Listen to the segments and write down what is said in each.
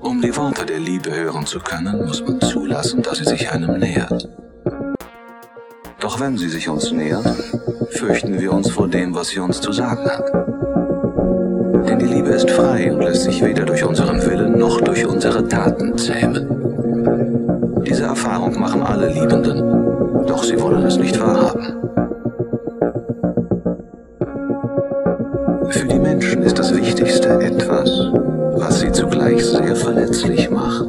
Um die Worte der Liebe hören zu können, muss man zulassen, dass sie sich einem nähert. Doch wenn sie sich uns nähert, fürchten wir uns vor dem, was sie uns zu sagen hat. Denn die Liebe ist frei und lässt sich weder durch unseren Willen noch durch unsere Taten zähmen. Diese Erfahrung machen alle Liebenden, doch sie wollen es nicht wahrhaben. Seite etwas, was sie zugleich sehr verletzlich macht.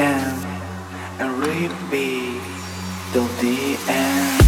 again and repeat till the end.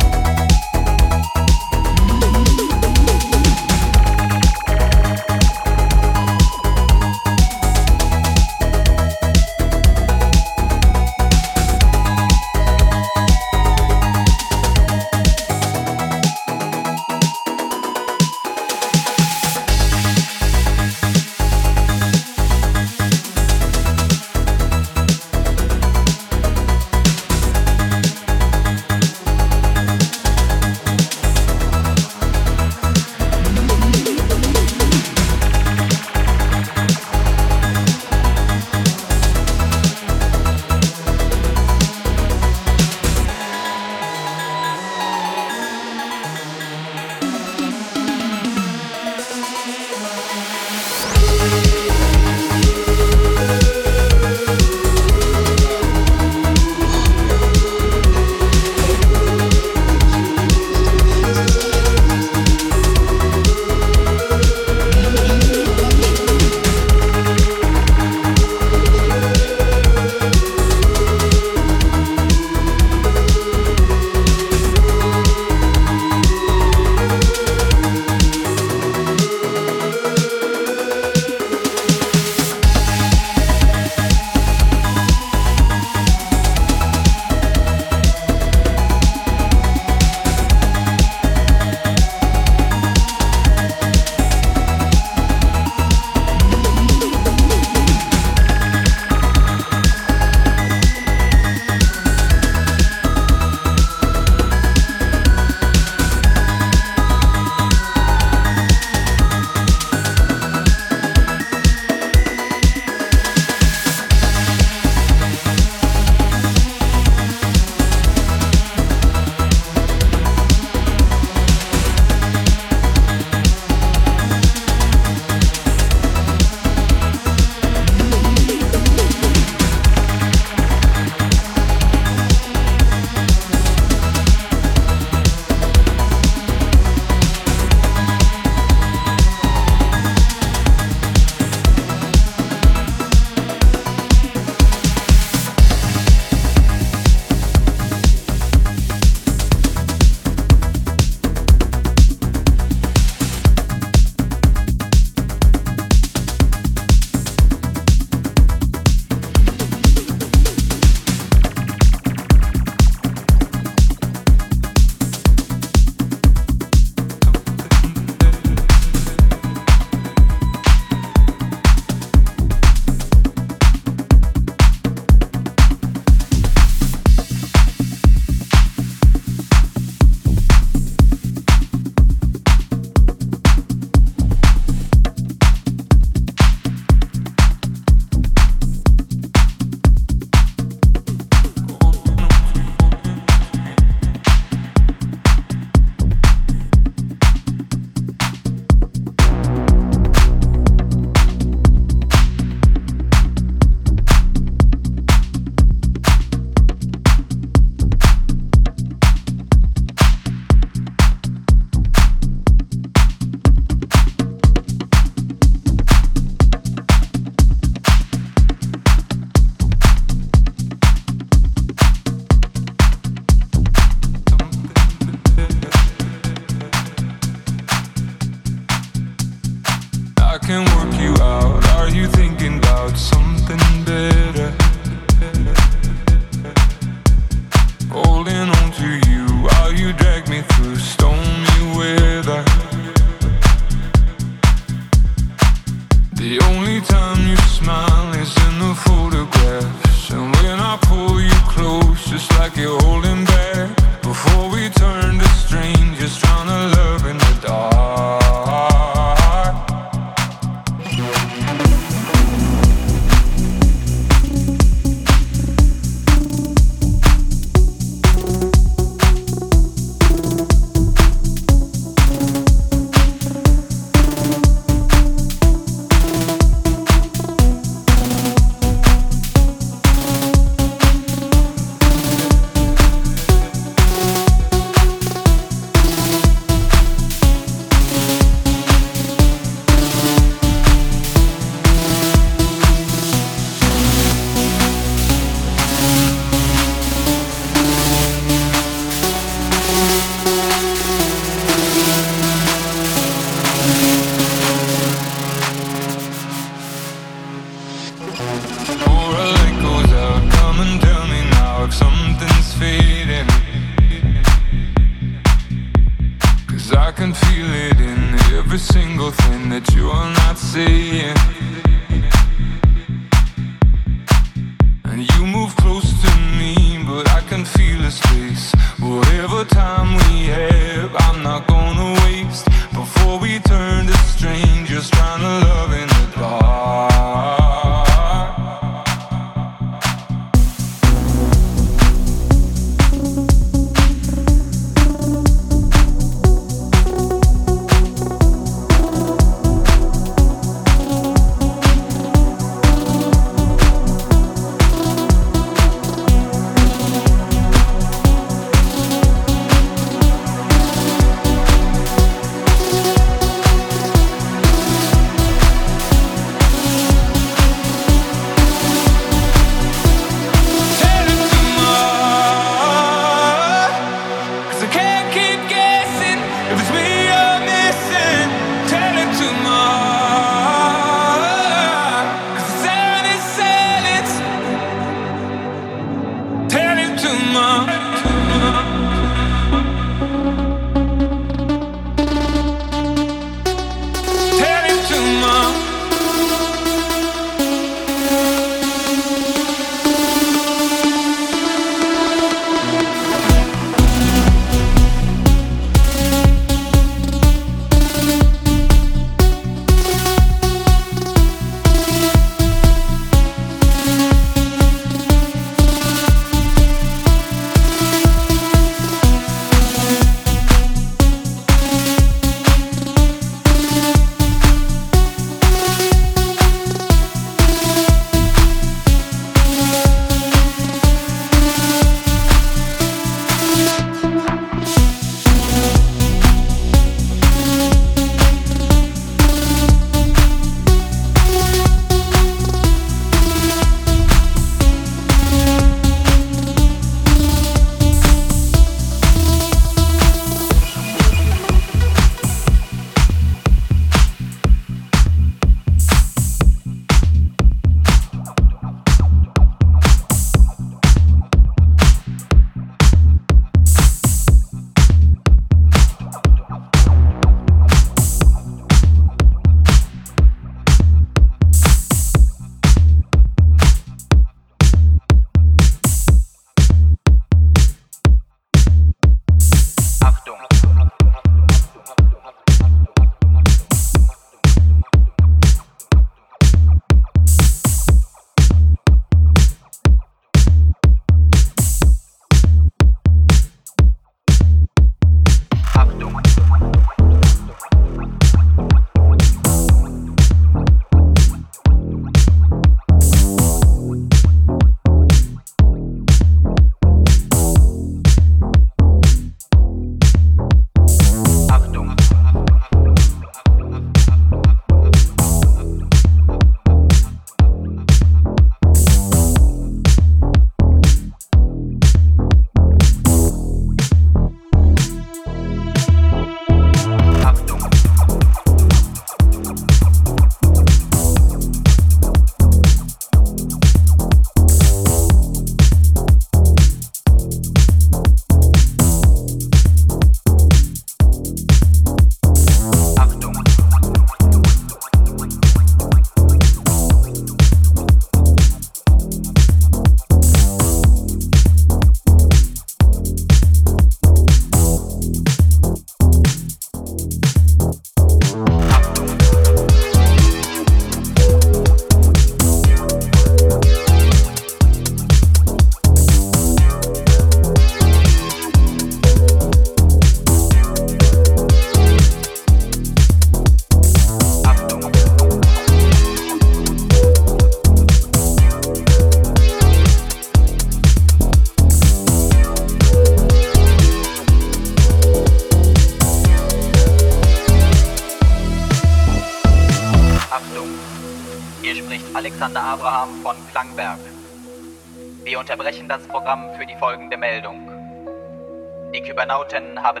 and have a